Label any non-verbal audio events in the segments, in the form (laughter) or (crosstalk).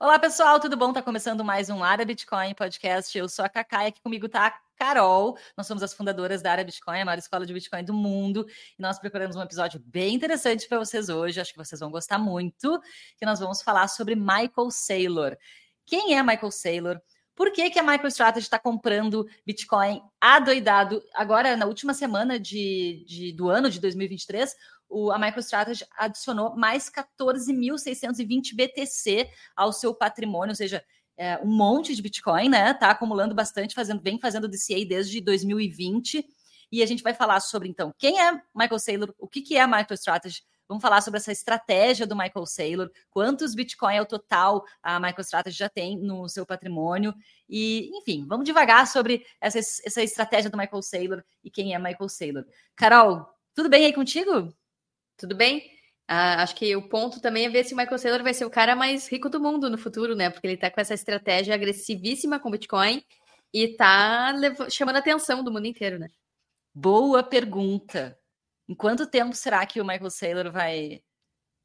Olá, pessoal, tudo bom? Tá começando mais um Área Bitcoin podcast. Eu sou a Cacá e aqui comigo tá a Carol. Nós somos as fundadoras da Área Bitcoin, a maior escola de Bitcoin do mundo. E nós preparamos um episódio bem interessante para vocês hoje. Acho que vocês vão gostar muito. Que nós vamos falar sobre Michael Saylor. Quem é Michael Saylor? Por que, que a MicroStrategy está comprando Bitcoin adoidado? Agora, na última semana de, de do ano de 2023, o, a MicroStrategy adicionou mais 14.620 BTC ao seu patrimônio, ou seja, é, um monte de Bitcoin, né? Tá acumulando bastante, fazendo, vem fazendo DCA desde 2020. E a gente vai falar sobre, então, quem é Michael Saylor, o que, que é a MicroStrategy, Vamos falar sobre essa estratégia do Michael Saylor, quantos Bitcoin é o total a MicroStrategy já tem no seu patrimônio. E, enfim, vamos devagar sobre essa, essa estratégia do Michael Saylor e quem é Michael Saylor. Carol, tudo bem aí contigo? Tudo bem? Ah, acho que o ponto também é ver se o Michael Saylor vai ser o cara mais rico do mundo no futuro, né? Porque ele tá com essa estratégia agressivíssima com Bitcoin e tá chamando a atenção do mundo inteiro, né? Boa pergunta. Em quanto tempo será que o Michael Saylor vai,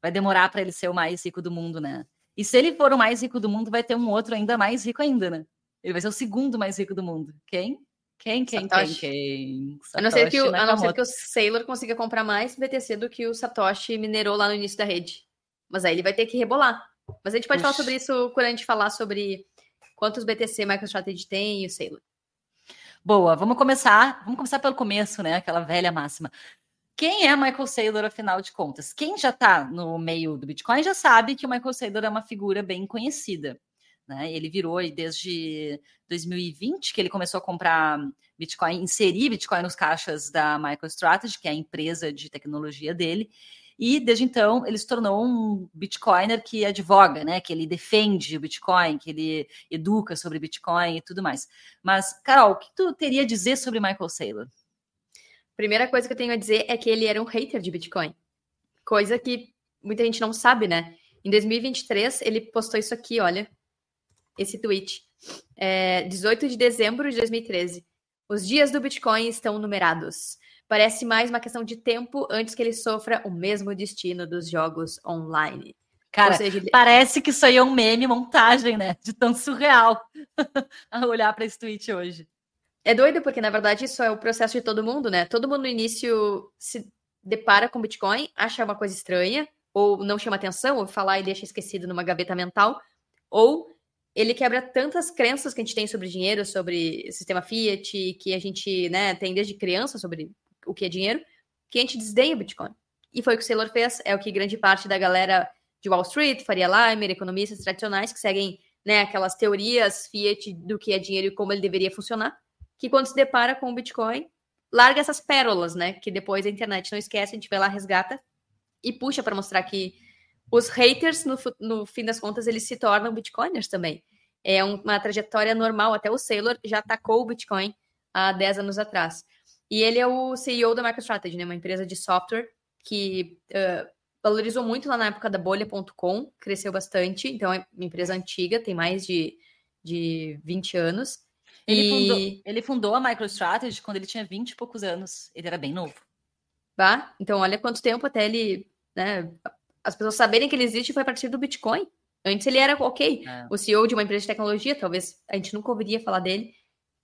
vai demorar para ele ser o mais rico do mundo, né? E se ele for o mais rico do mundo, vai ter um outro ainda mais rico ainda, né? Ele vai ser o segundo mais rico do mundo. Quem? Quem, quem, Satoshi. quem, quem? Satoshi a não, ser que o, a não ser que o Sailor consiga comprar mais BTC do que o Satoshi minerou lá no início da rede. Mas aí ele vai ter que rebolar. Mas a gente pode Puxa. falar sobre isso quando a gente falar sobre quantos BTC MicroStrategy tem e o Sailor. Boa, vamos começar. Vamos começar pelo começo, né? Aquela velha máxima. Quem é Michael Saylor, afinal de contas? Quem já está no meio do Bitcoin já sabe que o Michael Saylor é uma figura bem conhecida. Né? Ele virou desde 2020 que ele começou a comprar Bitcoin, inserir Bitcoin nos caixas da MicroStrategy, que é a empresa de tecnologia dele. E desde então ele se tornou um Bitcoiner que advoga, né? Que ele defende o Bitcoin, que ele educa sobre Bitcoin e tudo mais. Mas, Carol, o que tu teria a dizer sobre Michael Saylor? Primeira coisa que eu tenho a dizer é que ele era um hater de Bitcoin. Coisa que muita gente não sabe, né? Em 2023, ele postou isso aqui, olha esse tweet. É, 18 de dezembro de 2013. Os dias do Bitcoin estão numerados. Parece mais uma questão de tempo antes que ele sofra o mesmo destino dos jogos online. Cara, seja, ele... parece que isso aí é um meme, montagem, né? De tão surreal (laughs) a olhar para esse tweet hoje. É doido, porque na verdade isso é o processo de todo mundo, né? Todo mundo no início se depara com Bitcoin, acha uma coisa estranha, ou não chama atenção, ou falar e deixa esquecido numa gaveta mental, ou ele quebra tantas crenças que a gente tem sobre dinheiro, sobre sistema fiat, que a gente né, tem desde criança sobre o que é dinheiro, que a gente desdenha Bitcoin. E foi o que o Saylor fez, é o que grande parte da galera de Wall Street, Faria Limer, economistas tradicionais que seguem né, aquelas teorias fiat do que é dinheiro e como ele deveria funcionar, que quando se depara com o Bitcoin, larga essas pérolas, né? Que depois a internet não esquece, a gente vai lá, resgata e puxa para mostrar que os haters, no, no fim das contas, eles se tornam bitcoiners também. É uma trajetória normal, até o Saylor já atacou o Bitcoin há 10 anos atrás. E ele é o CEO da MicroStrategy, né, uma empresa de software que uh, valorizou muito lá na época da bolha.com, cresceu bastante, então é uma empresa antiga, tem mais de, de 20 anos. Ele, e... fundou, ele fundou a MicroStrategy quando ele tinha 20 e poucos anos, ele era bem novo. Bah, então olha quanto tempo até ele, né, as pessoas saberem que ele existe foi a partir do Bitcoin. Antes ele era, ok, é. o CEO de uma empresa de tecnologia, talvez a gente nunca ouviria falar dele.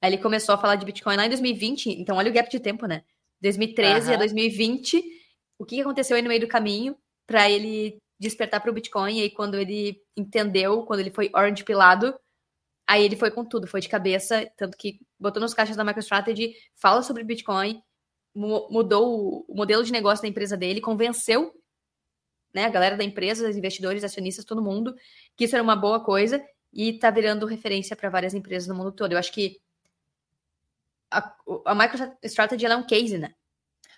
Aí ele começou a falar de Bitcoin lá em 2020, então olha o gap de tempo, né? 2013 uhum. a 2020, o que aconteceu aí no meio do caminho para ele despertar para o Bitcoin? E aí quando ele entendeu, quando ele foi orange pilado, aí ele foi com tudo, foi de cabeça, tanto que botou nos caixas da MicroStrategy, fala sobre Bitcoin, mudou o modelo de negócio da empresa dele, convenceu né, a galera da empresa, os investidores, acionistas, todo mundo, que isso era uma boa coisa e está virando referência para várias empresas no mundo todo. Eu acho que a, a MicroStrategy é um case, né?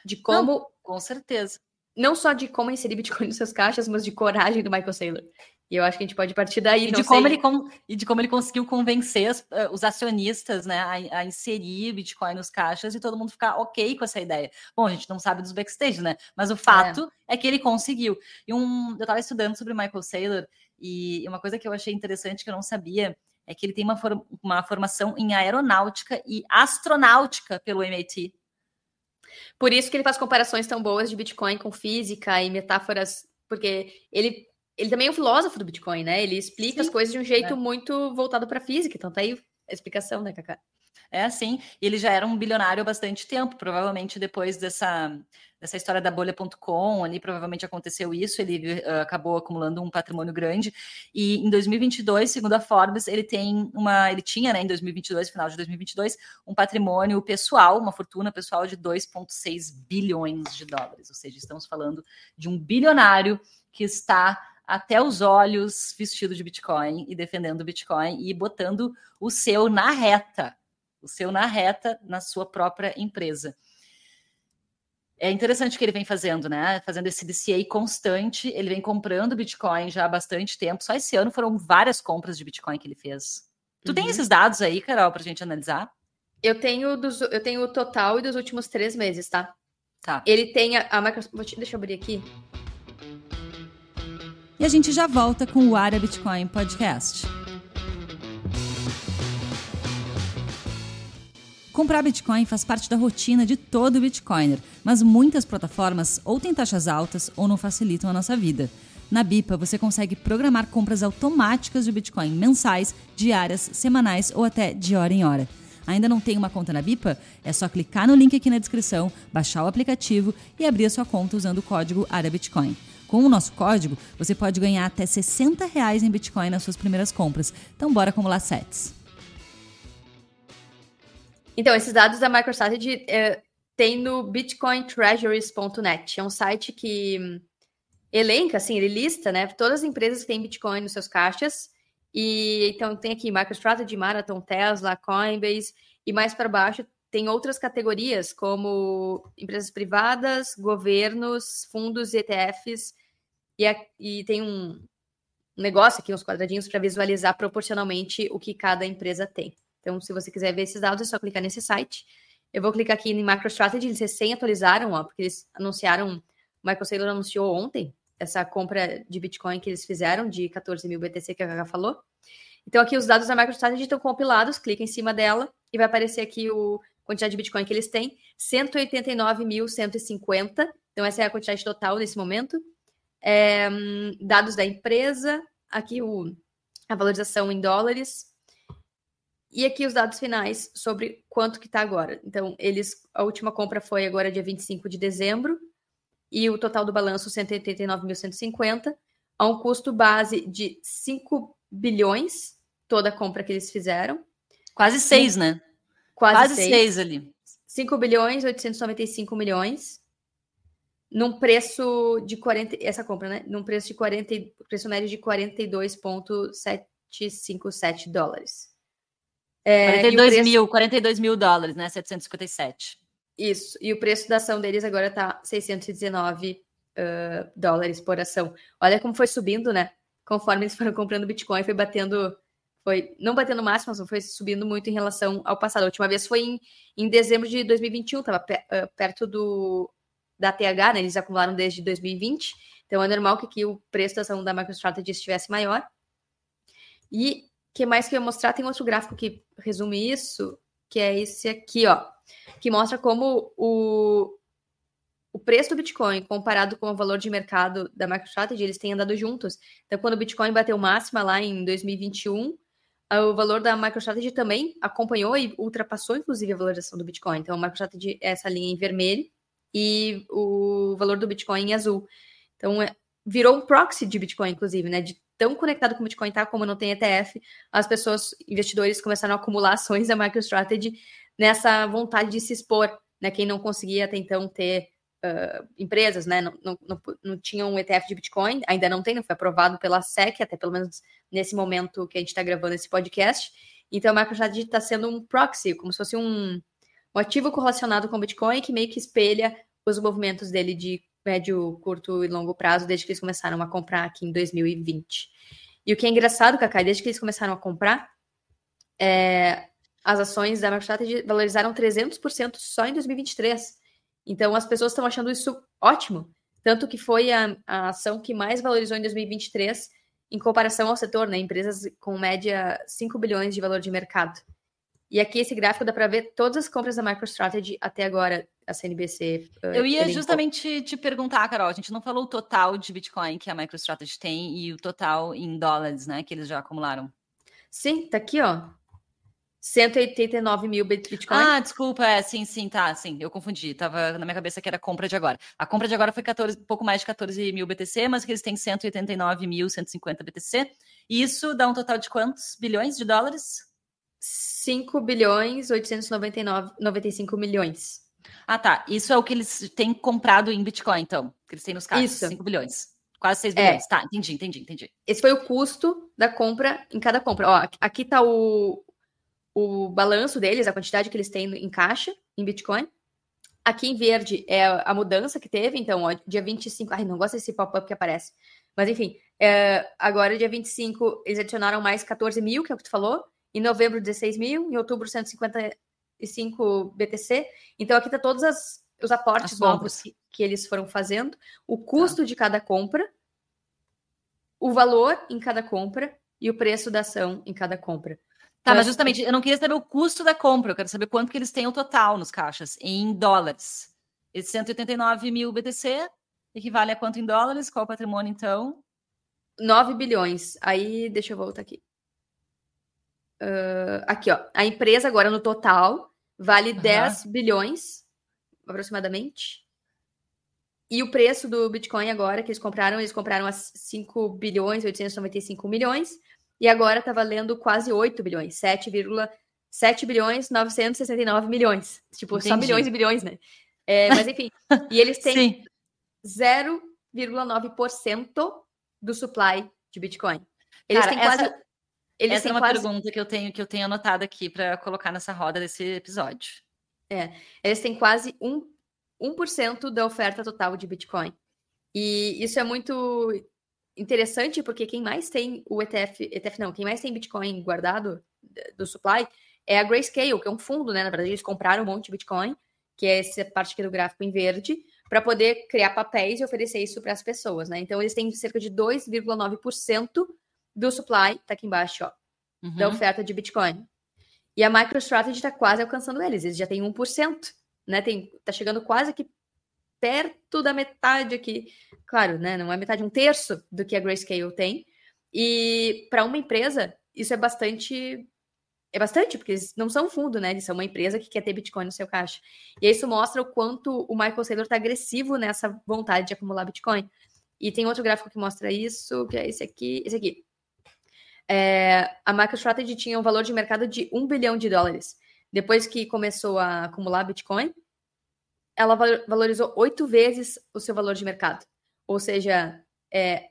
De como. Não, com certeza. Não só de como inserir Bitcoin nos seus caixas, mas de coragem do Michael Saylor. E eu acho que a gente pode partir daí. E, de, como ele, com, e de como ele conseguiu convencer uh, os acionistas né, a, a, inserir Bitcoin nos caixas e todo mundo ficar ok com essa ideia. Bom, a gente não sabe dos backstage, né? Mas o fato é, é que ele conseguiu. E um, eu estava estudando sobre Michael Saylor e uma coisa que eu achei interessante que eu não sabia é que ele tem uma, for, uma formação em aeronáutica e astronáutica pelo MIT. Por isso que ele faz comparações tão boas de Bitcoin com física e metáforas, porque ele ele também é um filósofo do Bitcoin, né? Ele explica Sim, as coisas de um jeito é. muito voltado para física. Então tá aí a explicação, né, Cacá? É assim, ele já era um bilionário há bastante tempo, provavelmente depois dessa, dessa história da bolha.com, ali provavelmente aconteceu isso, ele uh, acabou acumulando um patrimônio grande, e em 2022, segundo a Forbes, ele tem uma, ele tinha, né, em 2022, final de 2022, um patrimônio pessoal, uma fortuna pessoal de 2,6 bilhões de dólares, ou seja, estamos falando de um bilionário que está até os olhos vestido de Bitcoin e defendendo o Bitcoin e botando o seu na reta, o seu na reta na sua própria empresa. É interessante o que ele vem fazendo, né? Fazendo esse DCA constante. Ele vem comprando Bitcoin já há bastante tempo. Só esse ano foram várias compras de Bitcoin que ele fez. Tu uhum. tem esses dados aí, Carol, para a gente analisar? Eu tenho, dos, eu tenho o total e dos últimos três meses, tá? Tá. Ele tem a, a Microsoft. Deixa eu abrir aqui. E a gente já volta com o Área Bitcoin Podcast. Comprar Bitcoin faz parte da rotina de todo Bitcoiner, mas muitas plataformas ou têm taxas altas ou não facilitam a nossa vida. Na Bipa, você consegue programar compras automáticas de Bitcoin mensais, diárias, semanais ou até de hora em hora. Ainda não tem uma conta na Bipa? É só clicar no link aqui na descrição, baixar o aplicativo e abrir a sua conta usando o código ARABITCOIN. Com o nosso código, você pode ganhar até 60 reais em Bitcoin nas suas primeiras compras. Então bora acumular sets. Então, esses dados da MicroStrategy é, tem no bitcointreasuries.net. É um site que elenca, assim, ele lista, né, todas as empresas que têm Bitcoin nos seus caixas. E então tem aqui MicroStrategy, Marathon, Tesla, Coinbase e mais para baixo tem outras categorias como empresas privadas, governos, fundos ETFs e, e tem um negócio aqui, uns quadradinhos para visualizar proporcionalmente o que cada empresa tem. Então, se você quiser ver esses dados, é só clicar nesse site. Eu vou clicar aqui em MicroStrategy, eles recém atualizaram, ó, porque eles anunciaram, o Michael Saylor anunciou ontem essa compra de Bitcoin que eles fizeram de 14 mil BTC que a Gaga falou. Então, aqui os dados da MicroStrategy estão compilados, clica em cima dela e vai aparecer aqui o quantidade de Bitcoin que eles têm, 189.150. Então, essa é a quantidade total nesse momento. É, dados da empresa, aqui o, a valorização em dólares, e aqui os dados finais sobre quanto que está agora. Então, eles a última compra foi agora dia 25 de dezembro e o total do balanço 189.150 a um custo base de 5 bilhões toda a compra que eles fizeram. Quase 6, né? Quase 6 ali. 5 bilhões 895 milhões num preço de 40 essa compra, né? Num preço de 40 preço médio de 42.757 dólares. É, 42 preço... mil, 42 mil dólares, né? 757. Isso. E o preço da ação deles agora tá 619 uh, dólares por ação. Olha como foi subindo, né? Conforme eles foram comprando Bitcoin, foi batendo. Foi não batendo máximo, mas foi subindo muito em relação ao passado. A última vez foi em, em dezembro de 2021, tava pe, uh, perto do da TH, né? Eles acumularam desde 2020. Então é normal que aqui o preço da ação da MicroStrategy estivesse maior. E que mais que eu ia mostrar? Tem outro gráfico que resume isso, que é esse aqui, ó, que mostra como o, o preço do Bitcoin comparado com o valor de mercado da MicroStrategy, eles têm andado juntos. Então, quando o Bitcoin bateu máxima lá em 2021, o valor da MicroStrategy também acompanhou e ultrapassou, inclusive, a valorização do Bitcoin. Então, a MicroStrategy é essa linha em vermelho e o valor do Bitcoin em azul. Então, é, virou um proxy de Bitcoin, inclusive, né? De tão conectado com o Bitcoin tá, como não tem ETF, as pessoas, investidores, começaram a acumular ações da MicroStrategy nessa vontade de se expor, né? Quem não conseguia até então ter uh, empresas, né? Não, não, não, não tinha um ETF de Bitcoin, ainda não tem, não foi aprovado pela SEC, até pelo menos nesse momento que a gente está gravando esse podcast. Então, a MicroStrategy está sendo um proxy, como se fosse um, um ativo correlacionado com o Bitcoin que meio que espelha os movimentos dele de médio, curto e longo prazo desde que eles começaram a comprar aqui em 2020. E o que é engraçado, Cacai, desde que eles começaram a comprar, é, as ações da MicroStrategy valorizaram 300% só em 2023. Então, as pessoas estão achando isso ótimo. Tanto que foi a, a, ação que mais valorizou em 2023 em comparação ao setor, né? Empresas com média 5 bilhões de valor de mercado. E aqui esse gráfico dá para ver todas as compras da MicroStrategy até agora, a CNBC. Uh, Eu ia justamente te perguntar, Carol, a gente não falou o total de Bitcoin que a MicroStrategy tem e o total em dólares, né, que eles já acumularam. Sim, tá aqui, ó. 189 mil Bitcoin. Ah, desculpa, é, sim, sim, tá, sim, eu confundi, tava na minha cabeça que era compra de agora. A compra de agora foi 14, pouco mais de 14 mil BTC, mas que eles têm 189 mil 150 BTC, e isso dá um total de quantos bilhões de dólares? 5 bilhões 899, 95 milhões. Ah, tá, isso é o que eles têm comprado em Bitcoin, então, que eles têm nos caixas, isso. 5 bilhões. Quase 6 bilhões. É. Tá, entendi, entendi, entendi. Esse foi o custo da compra em cada compra. Ó, aqui tá o, o balanço deles, a quantidade que eles têm em caixa, em Bitcoin. Aqui em verde é a mudança que teve, então, ó, dia 25. Ai, não gosto desse pop-up que aparece. Mas enfim, é, agora dia 25 eles adicionaram mais 14 mil, que é o que tu falou. Em novembro, 16 mil. Em outubro, 155 BTC. Então aqui tá todos as, os aportes novos que, que, eles foram fazendo, o custo tá. de cada compra, o valor em cada compra e o preço da ação em cada compra. Tá, mas justamente, eu não queria saber o custo da compra, eu quero saber quanto que eles têm o total nos caixas, em dólares. Esse 189 mil BTC equivale a quanto em dólares? Qual o patrimônio, então? 9 bilhões. Aí, deixa eu voltar aqui. Uh, aqui, ó. A empresa agora, no total, vale uhum. 10 bilhões, aproximadamente. E o preço do Bitcoin agora, que eles compraram, eles compraram a 5 bilhões 895 milhões. E agora está valendo quase 8 bilhões, 7,7 bilhões 969 milhões. Tipo, Entendi. só bilhões e bilhões, né? É, mas enfim, e eles (laughs) têm 0,9% do supply de Bitcoin. Eles Cara, têm quase. Essa, eles essa é uma quase... pergunta que eu tenho que eu tenho anotado aqui para colocar nessa roda desse episódio. É, eles têm quase 1%, 1 da oferta total de Bitcoin. E isso é muito interessante porque quem mais tem o ETF, ETF não, quem mais tem Bitcoin guardado do supply é a Grayscale, que é um fundo, né? Na verdade, eles compraram um monte de Bitcoin, que é essa parte aqui do gráfico em verde, para poder criar papéis e oferecer isso para as pessoas, né? Então, eles têm cerca de 2,9% do supply, tá aqui embaixo, ó, uhum. da oferta de Bitcoin. E a MicroStrategy está quase alcançando eles, eles já têm 1%, né? Tem, tá chegando quase aqui perto da metade aqui. Claro, né? Não é metade, um terço do que a Grayscale tem. E para uma empresa, isso é bastante. É bastante, porque eles não são fundo, né? Eles são uma empresa que quer ter Bitcoin no seu caixa. E isso mostra o quanto o Michael Saylor está agressivo nessa vontade de acumular Bitcoin. E tem outro gráfico que mostra isso, que é esse aqui. Esse aqui. É, a MicroStrategy tinha um valor de mercado de 1 bilhão de dólares. Depois que começou a acumular Bitcoin, ela valorizou oito vezes o seu valor de mercado. Ou seja, é,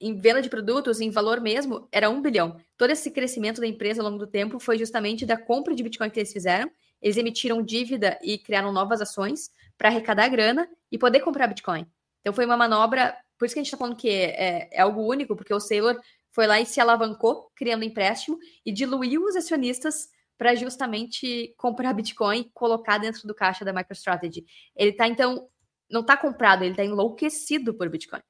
em venda de produtos, em valor mesmo, era um bilhão. Todo esse crescimento da empresa ao longo do tempo foi justamente da compra de Bitcoin que eles fizeram. Eles emitiram dívida e criaram novas ações para arrecadar grana e poder comprar Bitcoin. Então foi uma manobra, por isso que a gente está falando que é, é, algo único, porque o Saylor foi lá e se alavancou, criando empréstimo, e diluiu os acionistas para justamente comprar Bitcoin e colocar dentro do caixa da MicroStrategy. Ele está, então, não está comprado, ele está enlouquecido por Bitcoin.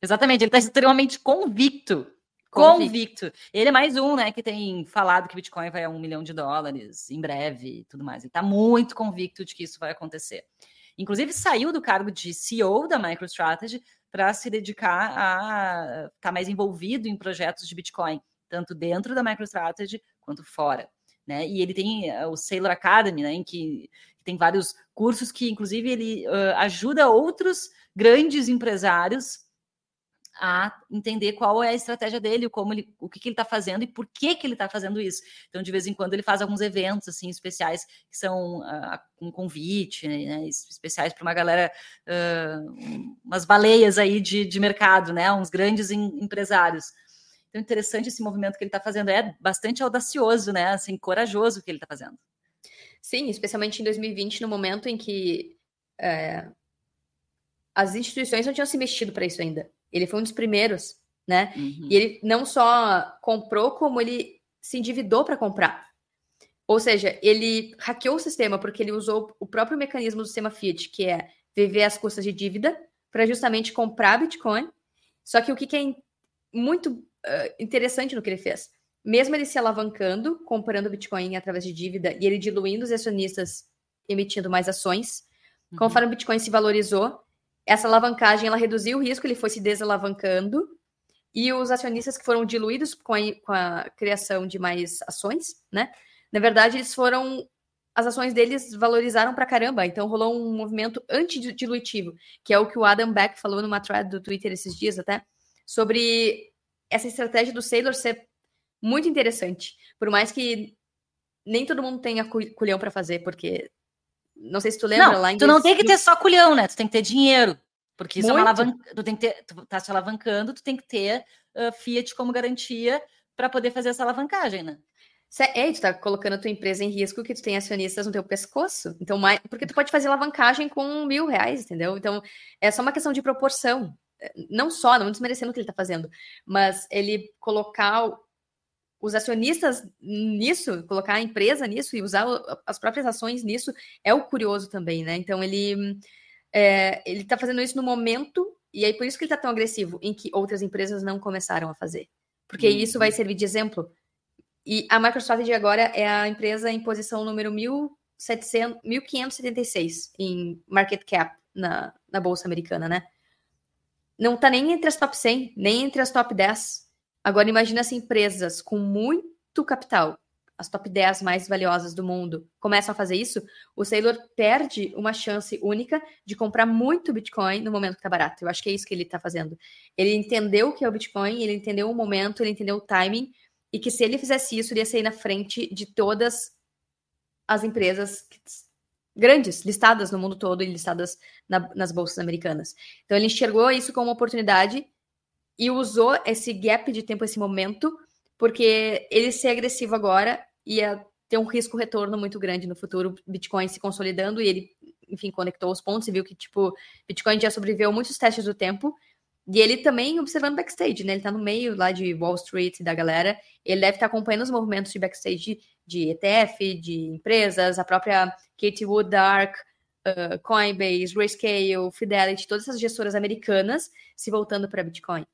Exatamente, ele está extremamente convicto. Convicto. convicto. Ele é mais um, né, que tem falado que Bitcoin vai a um milhão de dólares em breve e tudo mais. Ele está muito convicto de que isso vai acontecer. Inclusive, saiu do cargo de CEO da MicroStrategy para se dedicar a estar tá mais envolvido em projetos de Bitcoin, tanto dentro da MicroStrategy quanto fora né? E ele tem eh, o Sailor Academy, né? Em que tem vários cursos que, inclusive, ele uh, ajuda outros grandes empresários a entender qual é a estratégia dele, como ele, o que, que ele está fazendo e por que, que ele está fazendo isso. Então, de vez em quando, ele faz alguns eventos assim especiais que são uh, com convite, né, especiais para uma galera, uh, umas baleias aí de, de mercado, né, uns grandes em, empresários. Então, interessante esse movimento que ele está fazendo. É bastante audacioso, né? Assim, corajoso o que ele está fazendo. Sim, especialmente em 2020, no momento em que é, as instituições não tinham se mexido para isso ainda. Ele foi um dos primeiros, né? Uhum. E ele não só comprou, como ele se endividou para comprar. Ou seja, ele hackeou o sistema porque ele usou o próprio mecanismo do sistema Fiat, que é viver às custas de dívida, para justamente comprar Bitcoin. Só que o que, que é muito uh, interessante no que ele fez. mesmo ele se alavancando, comprando Bitcoin através de dívida e ele diluindo os acionistas emitindo mais ações, uhum. conforme o Bitcoin se valorizou, essa alavancagem ela reduziu o risco, ele foi se desalavancando e os acionistas que foram diluídos com a, com a criação de mais ações, né? Na verdade, eles foram as ações deles valorizaram pra caramba, então rolou um movimento antidilutivo, que é o que o Adam Beck falou numa thread do Twitter esses dias até, sobre essa estratégia do Sailor ser muito interessante, por mais que nem todo mundo tenha culhão para fazer, porque não sei se tu lembra não, lá em tu não tem que ter só culhão, né? Tu tem que ter dinheiro, porque isso muito. é uma alavanca, tu tem que ter, tu tá se alavancando, tu tem que ter uh, Fiat como garantia para poder fazer essa alavancagem, né? É, tu tá colocando a tua empresa em risco que tu tem acionistas no teu pescoço. Então, mais, porque tu pode fazer alavancagem com mil reais, entendeu? Então, é só uma questão de proporção. Não só, não desmerecendo o que ele tá fazendo, mas ele colocar os acionistas nisso, colocar a empresa nisso e usar as próprias ações nisso é o curioso também, né? Então, ele, é, ele tá fazendo isso no momento, e aí por isso que ele tá tão agressivo, em que outras empresas não começaram a fazer. Porque uhum. isso vai servir de exemplo e a MicroStrategy agora é a empresa em posição número 1700, 1576 em market cap na, na Bolsa Americana, né? Não está nem entre as top 100, nem entre as top 10. Agora imagina as empresas com muito capital, as top 10 mais valiosas do mundo, começam a fazer isso, o Sailor perde uma chance única de comprar muito Bitcoin no momento que está barato. Eu acho que é isso que ele está fazendo. Ele entendeu o que é o Bitcoin, ele entendeu o momento, ele entendeu o timing, e que se ele fizesse isso, ele ia sair na frente de todas as empresas grandes, listadas no mundo todo e listadas na, nas bolsas americanas. Então ele enxergou isso como uma oportunidade e usou esse gap de tempo, esse momento, porque ele ser agressivo agora ia ter um risco retorno muito grande no futuro, Bitcoin se consolidando e ele, enfim, conectou os pontos e viu que, tipo, Bitcoin já sobreviveu muitos testes do tempo e ele também observando backstage, né? Ele tá no meio lá de Wall Street da galera. Ele deve estar tá acompanhando os movimentos de backstage de ETF, de empresas, a própria Katie Wood Dark, uh, Coinbase, Grayscale, Fidelity, todas essas gestoras americanas se voltando para Bitcoin.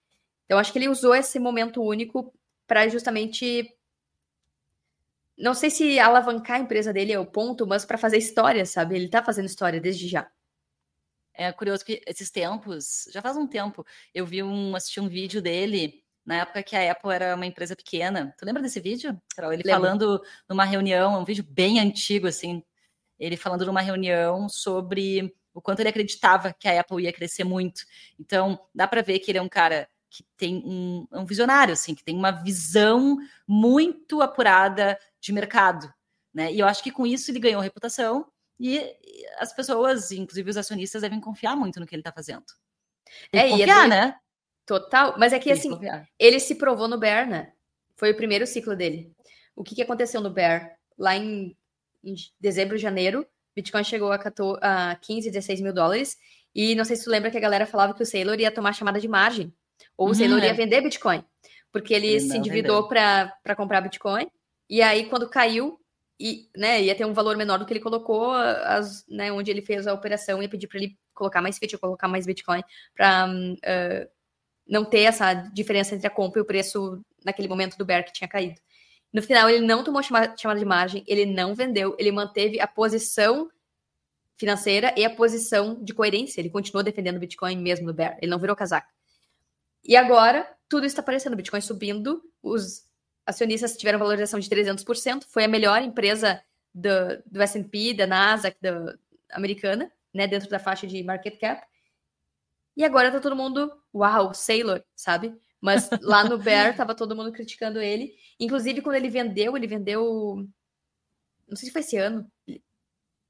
Então, acho que ele usou esse momento único para justamente. Não sei se alavancar a empresa dele é o ponto, mas para fazer história, sabe? Ele tá fazendo história desde já. É curioso que esses tempos, já faz um tempo, eu vi um, assisti um vídeo dele na época que a Apple era uma empresa pequena. Tu lembra desse vídeo, Carol? Ele Lembro. falando numa reunião, é um vídeo bem antigo, assim, ele falando numa reunião sobre o quanto ele acreditava que a Apple ia crescer muito. Então, dá para ver que ele é um cara que tem um, é um visionário, assim, que tem uma visão muito apurada de mercado, né? E eu acho que com isso ele ganhou reputação e as pessoas, inclusive os acionistas, devem confiar muito no que ele está fazendo. Tem é, confiar, é né? Total. Mas é que, Tem assim, ele se provou no Bear, né? Foi o primeiro ciclo dele. O que, que aconteceu no Bear? Lá em, em dezembro, janeiro, Bitcoin chegou a, 14, a 15, 16 mil dólares. E não sei se tu lembra que a galera falava que o Sailor ia tomar chamada de margem. Ou o Sailor uhum, ia é. vender Bitcoin. Porque ele, ele se endividou para comprar Bitcoin. E aí, quando caiu, e né, ia ter um valor menor do que ele colocou, as, né, onde ele fez a operação, ia pedir para ele colocar mais Fiat, colocar mais Bitcoin, para uh, ah, não ter essa diferença entre a compra e o preço naquele momento do bear que tinha caído. No final, ele não tomou chamada de margem, ele não vendeu, ele manteve a posição financeira e a posição de coerência. Ele continuou defendendo o Bitcoin mesmo no bear, ele não virou casaca. E agora, tudo está aparecendo, o Bitcoin subindo, os acionistas tiveram valorização de 300%, foi a melhor empresa do, do S&P, da Nasdaq, da americana, né, dentro da faixa de market cap. E agora tá todo mundo, uau, Sailor, sabe? Mas lá no (laughs) Bear tava todo mundo criticando ele. Inclusive, quando ele vendeu, ele vendeu. Não sei se foi esse ano.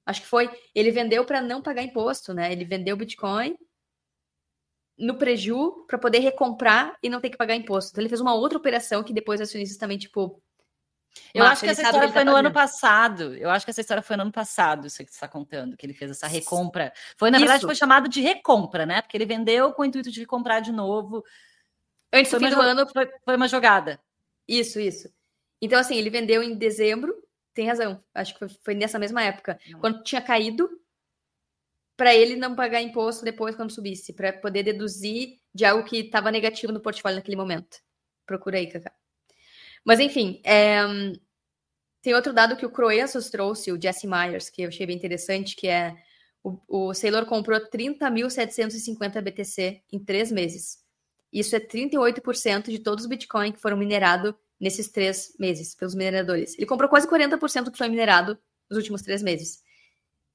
Acho que foi. Ele vendeu para não pagar imposto, né? Ele vendeu Bitcoin no preju para poder recomprar e não ter que pagar imposto. Então ele fez uma outra operação que depois os acionistas também, tipo. Eu acho que essa história foi tá no ano passado. Eu acho que essa história foi no ano passado, isso que você está contando, que ele fez essa recompra. Foi, na isso. verdade, foi chamado de recompra, né? Porque ele vendeu com o intuito de comprar de novo. Antes do fim do ano. Foi, foi uma jogada. Isso, isso. Então, assim, ele vendeu em dezembro, tem razão. Acho que foi, foi nessa mesma época. Quando tinha caído, para ele não pagar imposto depois quando subisse, para poder deduzir de algo que estava negativo no portfólio naquele momento. Procura aí, Cacá. Mas enfim, é... tem outro dado que o Croesus trouxe, o Jesse Myers, que eu achei bem interessante, que é o, o Sailor comprou 30.750 BTC em três meses. Isso é 38% de todos os Bitcoin que foram minerados nesses três meses pelos mineradores. Ele comprou quase 40% do que foi minerado nos últimos três meses.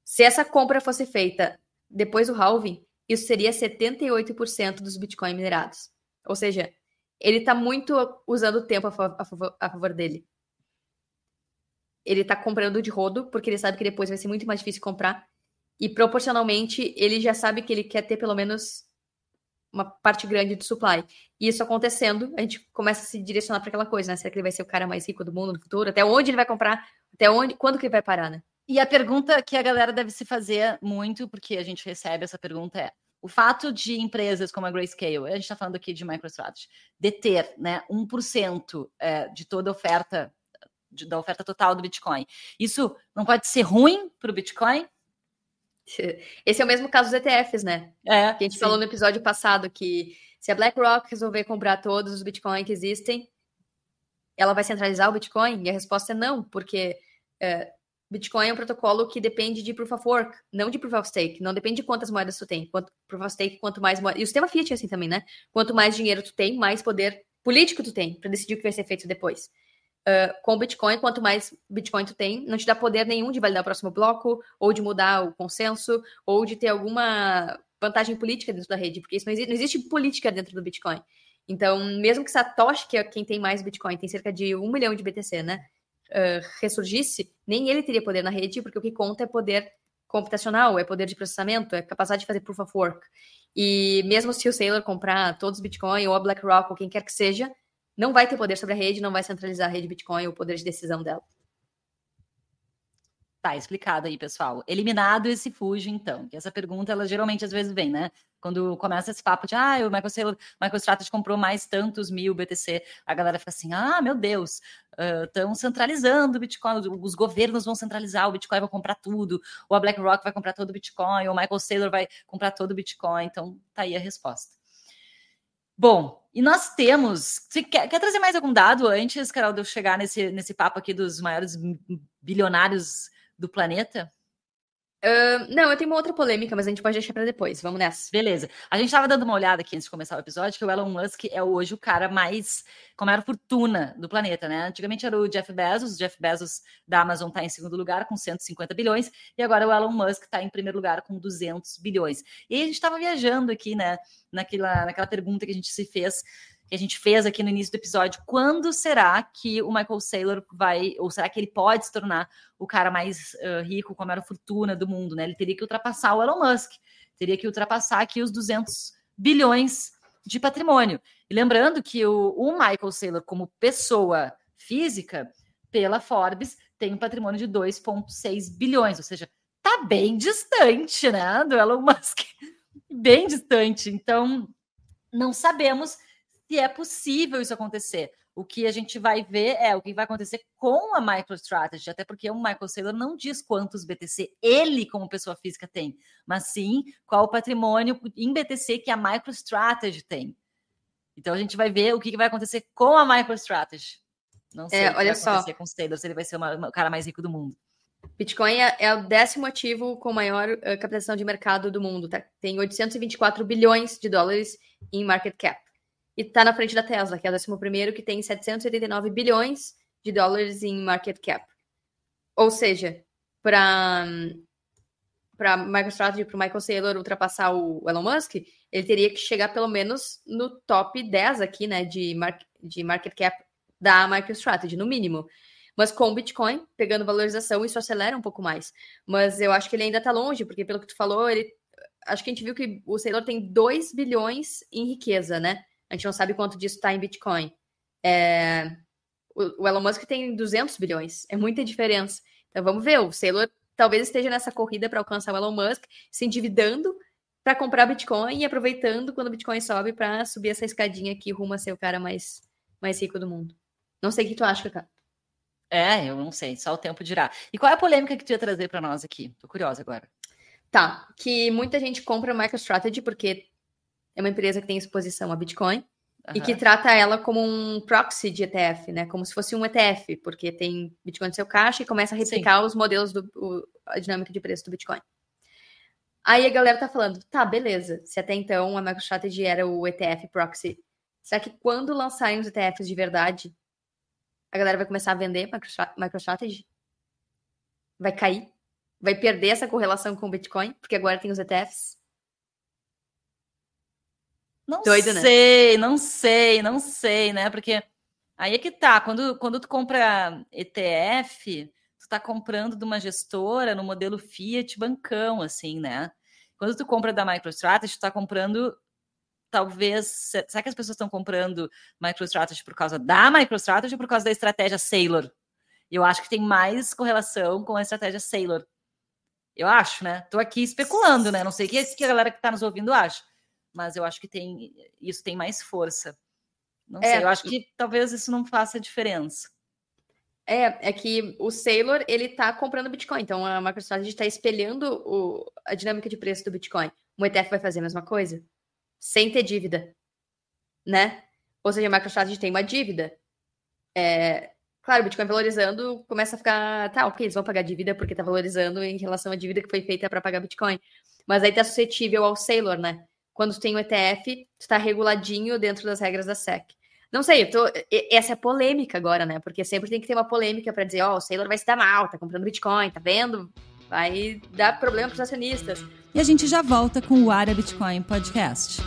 Se essa compra fosse feita depois do halving, isso seria 78% dos Bitcoin minerados. Ou seja, ele está muito usando o tempo a, favor, a favor dele. Ele está comprando de rodo, porque ele sabe que depois vai ser muito mais difícil comprar. E proporcionalmente, ele já sabe que ele quer ter pelo menos uma parte grande do supply. E isso acontecendo, a gente começa a se direcionar para aquela coisa, né? Será que ele vai ser o cara mais rico do mundo no futuro? Até onde ele vai comprar? Até onde? Quando que ele vai parar, né? E a pergunta que a galera deve se fazer muito, porque a gente recebe essa pergunta, é: o fato de empresas como a Grayscale, a gente está falando aqui de MicroStrategy, deter né, 1% é, de toda a oferta, de, da oferta total do Bitcoin, isso não pode ser ruim para o Bitcoin? Esse é o mesmo caso dos ETFs, né? É. Que a gente sim. falou no episódio passado que se a BlackRock resolver comprar todos os Bitcoin que existem, ela vai centralizar o Bitcoin? E a resposta é não, porque é, Bitcoin é um protocolo que depende de Proof of Work, não de Proof of Stake. Não depende de quantas moedas tu tem. Quanto, Proof of Stake, quanto mais moedas... E o sistema Fiat é assim também, né? Quanto mais dinheiro tu tem, mais poder político tu tem para decidir o que vai ser feito depois. Uh, com Bitcoin, quanto mais Bitcoin tu tem, não te dá poder nenhum de validar o próximo bloco, ou de mudar o consenso, ou de ter alguma vantagem política dentro da rede, porque isso não existe, não existe política dentro do Bitcoin. Então, mesmo que Satoshi, que é quem tem mais Bitcoin, tem cerca de um milhão de BTC, né? Uh, ressurgisse, nem ele teria poder na rede, porque o que conta é poder computacional, é poder de processamento, é capacidade de fazer proof of work. E mesmo se o Sailor comprar todos os Bitcoin, ou a BlackRock, ou quem quer que seja, não vai ter poder sobre a rede, não vai centralizar a rede Bitcoin ou o poder de decisão dela. Tá explicado aí, pessoal. Eliminado esse fujo, então. Que essa pergunta, ela geralmente às vezes vem, né? Quando começa esse papo de, ah, o Michael MicroStrategy comprou mais tantos mil BTC, a galera fica assim, ah, meu Deus, estão uh, centralizando o Bitcoin, os governos vão centralizar, o Bitcoin vai comprar tudo, ou a BlackRock vai comprar todo o Bitcoin, ou o Michael Saylor vai comprar todo o Bitcoin. Então, tá aí a resposta. Bom, e nós temos. Quer, quer, trazer mais algum dado antes, Carol, de eu chegar nesse, nesse papo aqui dos maiores bilionários do planeta? Não, eu tenho uma outra polêmica, mas a gente pode deixar para depois. Vamos nessa. Beleza. A gente estava dando uma olhada aqui antes de começar o episódio, que o Elon Musk é hoje o cara mais com a maior fortuna do planeta, né? Antigamente era o Jeff Bezos, o Jeff Bezos da Amazon está em segundo lugar com 150 bilhões, e agora o Elon Musk está em primeiro lugar com 200 bilhões. E a gente estava viajando aqui, né, naquela, naquela pergunta que a gente se fez que a gente fez aqui no início do episódio, quando será que o Michael Saylor vai, ou será que ele pode se tornar o cara mais uh, rico, com a maior fortuna do mundo, né? Ele teria que ultrapassar o Elon Musk, teria que ultrapassar aqui os 200 bilhões de patrimônio. E lembrando que o, o Michael Saylor, como pessoa física, pela Forbes, tem um patrimônio de 2,6 bilhões, ou seja, tá bem distante, né, do Elon Musk, (laughs) bem distante. Então, não sabemos se é possível isso acontecer. O que a gente vai ver é o que vai acontecer com a MicroStrategy, até porque o Michael Saylor não diz quantos BTC ele, como pessoa física, tem, mas sim qual o patrimônio em BTC que a MicroStrategy tem. Então a gente vai ver o que vai acontecer com a MicroStrategy. Não sei é, o que olha vai acontecer só. com o Saylor, se ele vai ser uma, uma, o cara mais rico do mundo. Bitcoin é, é, o décimo ativo com maior uh, captação de mercado do mundo. Tá? Tem 824 bilhões de dólares em market cap e está na frente da Tesla, que é o décimo primeiro, que tem 789 bilhões de dólares em market cap. Ou seja, para para MicroStrategy, para o Michael Saylor ultrapassar o Elon Musk, ele teria que chegar pelo menos no top 10 aqui, né, de, mar de market cap da MicroStrategy, no mínimo. Mas com o Bitcoin, pegando valorização, isso acelera um pouco mais. Mas eu acho que ele ainda está longe, porque pelo que tu falou, ele acho que a gente viu que o Saylor tem 2 bilhões em riqueza, né? A gente não sabe quanto disso está em Bitcoin. É... O, o Elon Musk tem 200 bilhões. É muita diferença. Então vamos ver. O Saylor talvez esteja nessa corrida para alcançar o Elon Musk, se endividando para comprar Bitcoin e aproveitando quando o Bitcoin sobe para subir essa escadinha aqui rumo a ser o cara mais, mais rico do mundo. Não sei o que tu acha, cara. É, eu não sei, só o tempo dirá. E qual é a polêmica que tu ia trazer para nós aqui? Tô curiosa agora. Tá, que muita gente compra MicroStrategy porque é uma empresa que tem exposição a Bitcoin. E que trata ela como um proxy de ETF, né? Como se fosse um ETF, porque tem Bitcoin no seu caixa e começa a replicar Sim. os modelos do o, a dinâmica de preço do Bitcoin. Aí a galera tá falando, tá, beleza. Se até então a MicroStrategy era o ETF proxy, será que quando lançarem os ETFs de verdade, a galera vai começar a vender MicroStrategy? Vai cair? Vai perder essa correlação com o Bitcoin? Porque agora tem os ETFs? Não Doido, né? sei, né? não sei, não sei, né? Porque aí é que tá. Quando, quando tu compra ETF, tu tá comprando de uma gestora no modelo Fiat bancão, assim, né? Quando tu compra da MicroStrategy, tu tá comprando talvez. Será que as pessoas estão comprando MicroStrategy por causa da MicroStrategy ou por causa da estratégia Sailor? Eu acho que tem mais correlação com a estratégia Sailor. Eu acho, né? Tô aqui especulando, né? Não sei o que, que a galera que tá nos ouvindo acha mas eu acho que tem isso tem mais força. Não é, sei, eu acho que talvez isso não faça diferença. É, é que o Sailor, ele tá comprando Bitcoin, então a MicroStrategy está espelhando o, a dinâmica de preço do Bitcoin. O ETF vai fazer a mesma coisa? Sem ter dívida, né? Ou seja, a MicroStrategy tem uma dívida. É, claro, o Bitcoin valorizando começa a ficar, tá, ok, eles vão pagar dívida porque tá valorizando em relação à dívida que foi feita para pagar Bitcoin. Mas aí tá suscetível ao Sailor, né? Quando tem o ETF, tu tá reguladinho dentro das regras da SEC. Não sei, tô, essa é polêmica agora, né? Porque sempre tem que ter uma polêmica para dizer, ó, oh, o Sailor vai se dar mal, tá comprando Bitcoin, tá vendo? Vai dar problema pros acionistas. E a gente já volta com o Área Bitcoin Podcast.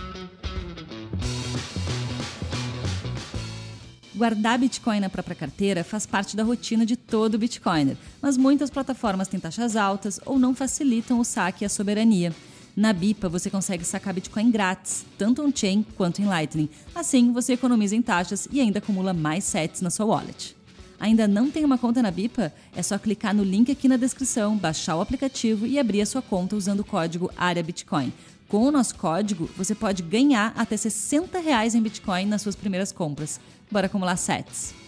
Guardar Bitcoin na própria carteira faz parte da rotina de todo Bitcoiner, mas muitas plataformas têm taxas altas ou não facilitam o saque e a soberania. Na BIPA você consegue sacar Bitcoin grátis, tanto on-chain quanto em Lightning. Assim, você economiza em taxas e ainda acumula mais sets na sua wallet. Ainda não tem uma conta na BIPA? É só clicar no link aqui na descrição, baixar o aplicativo e abrir a sua conta usando o código área Bitcoin. Com o nosso código, você pode ganhar até 60 reais em Bitcoin nas suas primeiras compras. Bora acumular sets.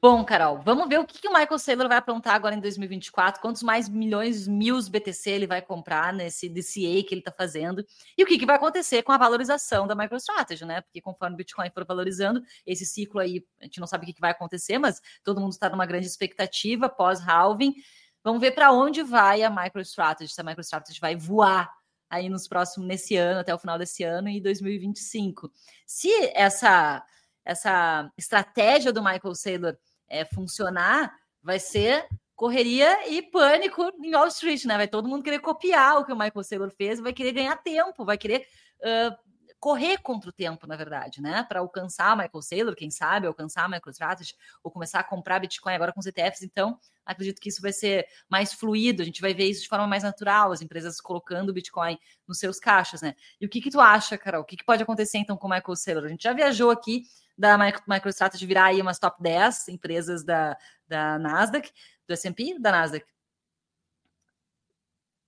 Bom, Carol, vamos ver o que, que o Michael Saylor vai aprontar agora em 2024, quantos mais milhões, mil BTC ele vai comprar nesse DCA que ele está fazendo, e o que, que vai acontecer com a valorização da MicroStrategy, né? Porque conforme o Bitcoin for valorizando, esse ciclo aí, a gente não sabe o que, que vai acontecer, mas todo mundo está numa grande expectativa pós-halving. Vamos ver para onde vai a MicroStrategy, se a MicroStrategy vai voar aí nos próximos, nesse ano, até o final desse ano e 2025. Se essa essa estratégia do Michael Saylor é, funcionar, vai ser correria e pânico em Wall Street, né? Vai todo mundo querer copiar o que o Michael Saylor fez, vai querer ganhar tempo, vai querer uh, correr contra o tempo, na verdade, né? Para alcançar Michael Saylor, quem sabe, alcançar a MicroStrategy, ou começar a comprar Bitcoin agora com os ETFs. Então, acredito que isso vai ser mais fluido, a gente vai ver isso de forma mais natural, as empresas colocando Bitcoin nos seus caixas, né? E o que, que tu acha, Carol? O que, que pode acontecer então com o Michael Saylor? A gente já viajou aqui da MicroStrategy virar aí umas top 10 empresas da, da Nasdaq, do S&P, da Nasdaq?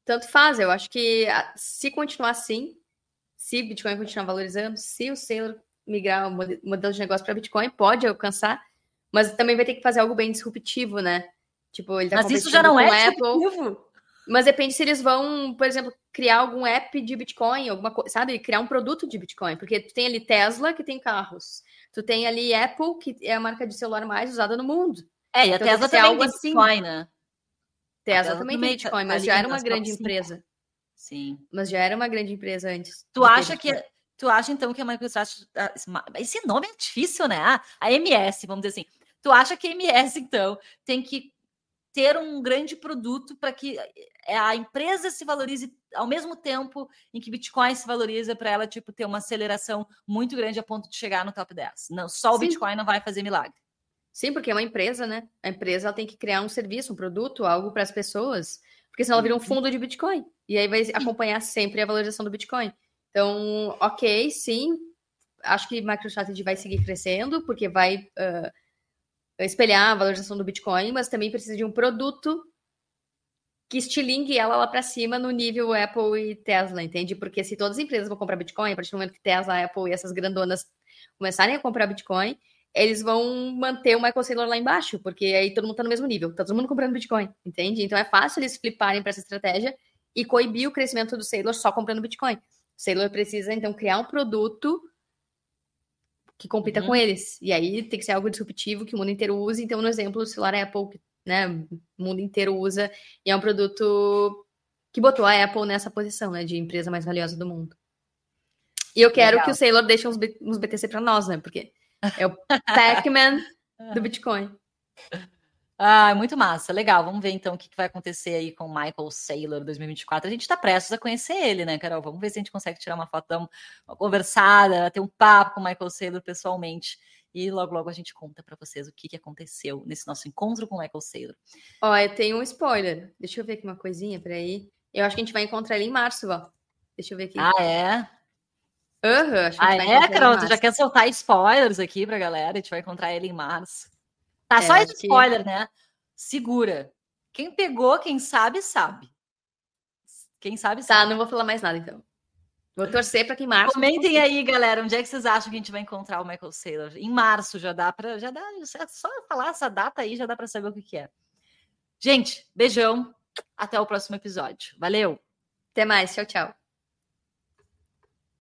Tanto faz, eu acho que se continuar assim, se Bitcoin continuar valorizando, se o Sailor migrar o modelo de negócio para Bitcoin, pode alcançar, mas também vai ter que fazer algo bem disruptivo, né? Tipo, ele tá mas isso já não é Apple. Mas depende se eles vão, por exemplo, criar algum app de Bitcoin, alguma coisa, sabe? Criar um produto de Bitcoin. Porque tu tem ali Tesla, que tem carros. Tu tem ali Apple, que é a marca de celular mais usada no mundo. É, e a então, Tesla também algo tem assim. Bitcoin, né? Tesla, Tesla também tem Bitcoin, mas já era uma grande empresa. Sim. Mas já era uma grande empresa antes. Tu acha que tu acha então que a Microsoft esse nome é difícil, né? Ah, a MS, vamos dizer assim. Tu acha que a MS então tem que ter um grande produto para que eh, a empresa se valorize ao mesmo tempo em que Bitcoin se valoriza para ela tipo ter uma aceleração muito grande a ponto de chegar no top 10. Não, só o Sim. Bitcoin não vai fazer milagre. Sim, porque é uma empresa, né? A empresa tem que criar um serviço, um produto, algo para as pessoas, porque senão ela vira um uhum. fundo de Bitcoin e aí vai acompanhar sempre a valorização do Bitcoin. Então, ok, sim, acho que MicroStrategy vai seguir crescendo porque vai uh, espelhar a valorização do Bitcoin, mas também precisa de um produto que estilingue ela lá para cima no nível Apple e Tesla, entende? Porque se todas as empresas vão comprar Bitcoin, a partir do momento que Tesla, Apple e essas grandonas começarem a comprar Bitcoin, eles vão manter o Michael Saylor lá embaixo, porque aí todo mundo tá no mesmo nível, tá todo mundo comprando Bitcoin, entende? Então é fácil eles fliparem para essa estratégia e coibir o crescimento do Saylor só comprando Bitcoin. Sailor precisa, então, criar um produto que compita Uhum. com eles. E aí tem que ser algo disruptivo que o mundo inteiro use. Então, no exemplo, o celular Apple, que, né, o mundo inteiro usa, e é um produto que botou a Apple nessa posição, né, de empresa mais valiosa do mundo. E eu quero Legal. que o Sailor deixe uns, uns BTC para nós, né? Porque é o Pac-Man (laughs) do Bitcoin. Ah, muito massa, legal. Vamos ver então o que vai acontecer aí com o Michael Saylor 2024. A gente está prestes a conhecer ele, né, Carol? Vamos ver se a gente consegue tirar uma foto, um- uma conversada, ter um papo com o Michael Saylor pessoalmente. E logo, logo a gente conta para vocês o que, que aconteceu nesse nosso encontro com o Michael Saylor. Ó, eu tenho um spoiler. Deixa eu ver aqui uma coisinha, peraí. Eu acho que a gente vai encontrar ele em março, ó. Deixa eu ver aqui. Ah, é? Aham, acho que a Ah, gente vai é, Carol? Tu já quer soltar spoilers aqui pra galera? A gente vai encontrar ele em março. Tá, É, só esse acho que- spoiler, né? Segura. Quem pegou, quem sabe, sabe. Quem sabe, Tá, sabe. não vou falar mais nada, então. Vou torcer para que em março. Comentem aí, galera, onde é que vocês acham que a gente vai encontrar o Michael Saylor? Em março já dá para, já dá, é só falar essa data aí já dá para saber o que, que é. Gente, beijão, até o próximo episódio. Valeu. Até mais, tchau, tchau.